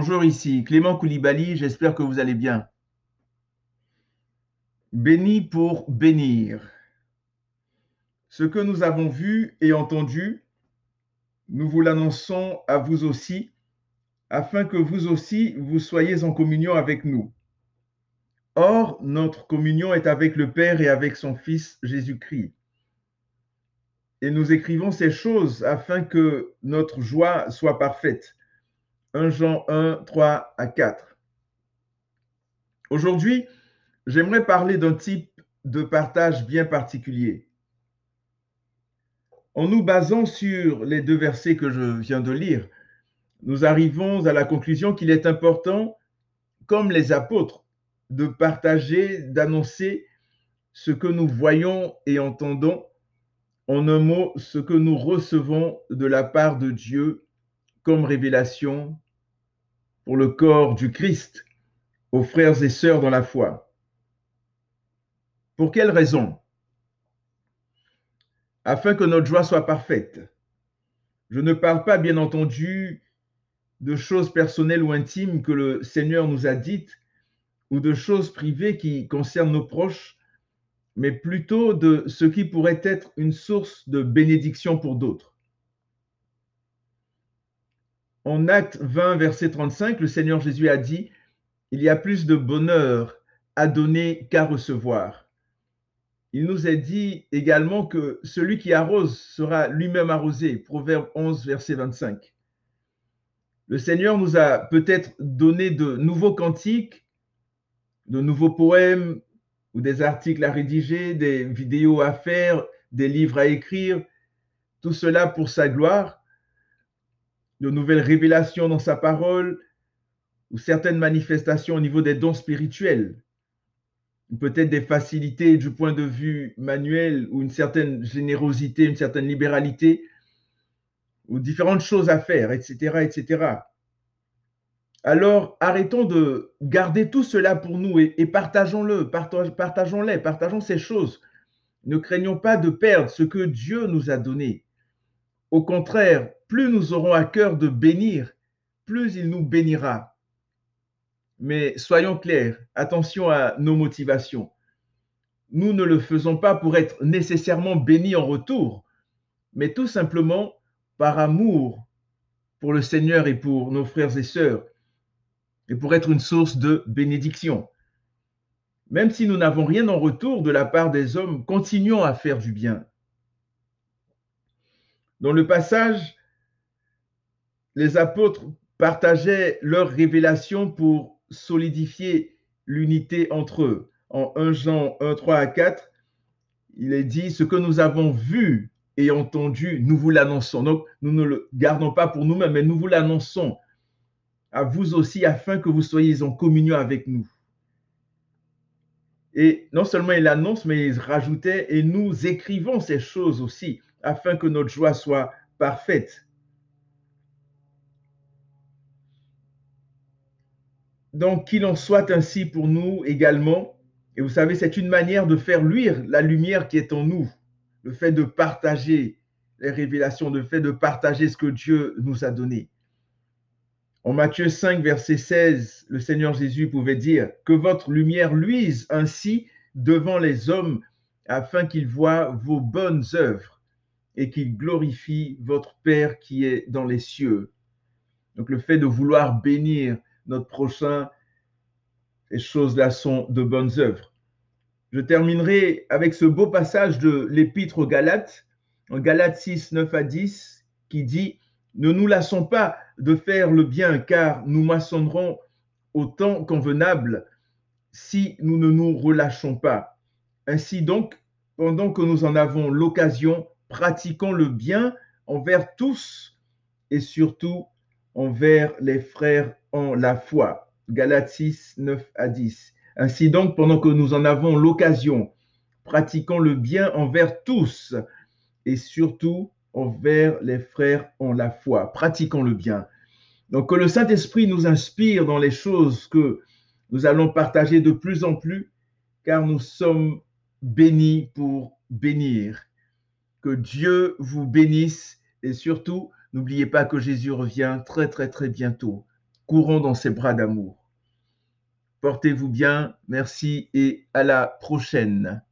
Bonjour ici, Clément Koulibaly, j'espère que vous allez bien. Béni pour bénir. Ce que nous avons vu et entendu, nous vous l'annonçons à vous aussi, afin que vous aussi vous soyez en communion avec nous. Or, notre communion est avec le Père et avec son Fils Jésus-Christ. Et nous écrivons ces choses afin que notre joie soit parfaite. 1 Jean 1, 3 à 4. Aujourd'hui, j'aimerais parler d'un type de partage bien particulier. En nous basant sur les deux versets que je viens de lire, nous arrivons à la conclusion qu'il est important, comme les apôtres, de partager, d'annoncer ce que nous voyons et entendons, en un mot, ce que nous recevons de la part de Dieu révélation pour le corps du Christ aux frères et sœurs dans la foi. Pour quelle raison? Afin que notre joie soit parfaite. Je ne parle pas, bien entendu, de choses personnelles ou intimes que le Seigneur nous a dites ou de choses privées qui concernent nos proches, mais plutôt de ce qui pourrait être une source de bénédiction pour d'autres. En Acte 20, verset 35, le Seigneur Jésus a dit, Il y a plus de bonheur à donner qu'à recevoir. Il nous est dit également que celui qui arrose sera lui-même arrosé. Proverbe 11, verset 25. Le Seigneur nous a peut-être donné de nouveaux cantiques, de nouveaux poèmes ou des articles à rédiger, des vidéos à faire, des livres à écrire, tout cela pour sa gloire de nouvelles révélations dans sa parole ou certaines manifestations au niveau des dons spirituels, peut-être des facilités du point de vue manuel ou une certaine générosité, une certaine libéralité, ou différentes choses à faire, etc., etc. Alors, arrêtons de garder tout cela pour nous et, partageons-le, partageons-les, partageons ces choses. Ne craignons pas de perdre ce que Dieu nous a donné. Au contraire, plus nous aurons à cœur de bénir, plus il nous bénira. Mais soyons clairs, attention à nos motivations. Nous ne le faisons pas pour être nécessairement bénis en retour, mais tout simplement par amour pour le Seigneur et pour nos frères et sœurs, et pour être une source de bénédiction. Même si nous n'avons rien en retour de la part des hommes, continuons à faire du bien. Dans le passage, les apôtres partageaient leurs révélations pour solidifier l'unité entre eux. En 1 Jean 1, 3 à 4, il est dit, ce que nous avons vu et entendu, nous vous l'annonçons. Donc, nous ne le gardons pas pour nous-mêmes, mais nous vous l'annonçons à vous aussi afin que vous soyez en communion avec nous. Et non seulement il annonce, mais il rajoutait, et nous écrivons ces choses aussi afin que notre joie soit parfaite. Donc, qu'il en soit ainsi pour nous également. Et vous savez, c'est une manière de faire luire la lumière qui est en nous. Le fait de partager les révélations, le fait de partager ce que Dieu nous a donné. En Matthieu 5, verset 16, le Seigneur Jésus pouvait dire que votre lumière luise ainsi devant les hommes afin qu'ils voient vos bonnes œuvres et qu'il glorifie votre Père qui est dans les cieux. Donc le fait de vouloir bénir notre prochain, ces choses-là sont de bonnes œuvres. Je terminerai avec ce beau passage de l'épître aux Galates, en Galates 6, 9 à 10, qui dit Ne nous lassons pas de faire le bien, car nous moissonnerons au temps convenable si nous ne nous relâchons pas. Ainsi donc, pendant que nous en avons l'occasion, pratiquons le bien envers tous et surtout envers les frères en la foi. Galates 6, 9 à 10. Ainsi donc, pendant que nous en avons l'occasion, pratiquons le bien envers tous et surtout envers les frères en la foi. Pratiquons le bien. Donc que le Saint-Esprit nous inspire dans les choses que nous allons partager de plus en plus, car nous sommes bénis pour bénir. Que Dieu vous bénisse et surtout, n'oubliez pas que Jésus revient très très très bientôt. Courons dans ses bras d'amour. Portez-vous bien, merci et à la prochaine.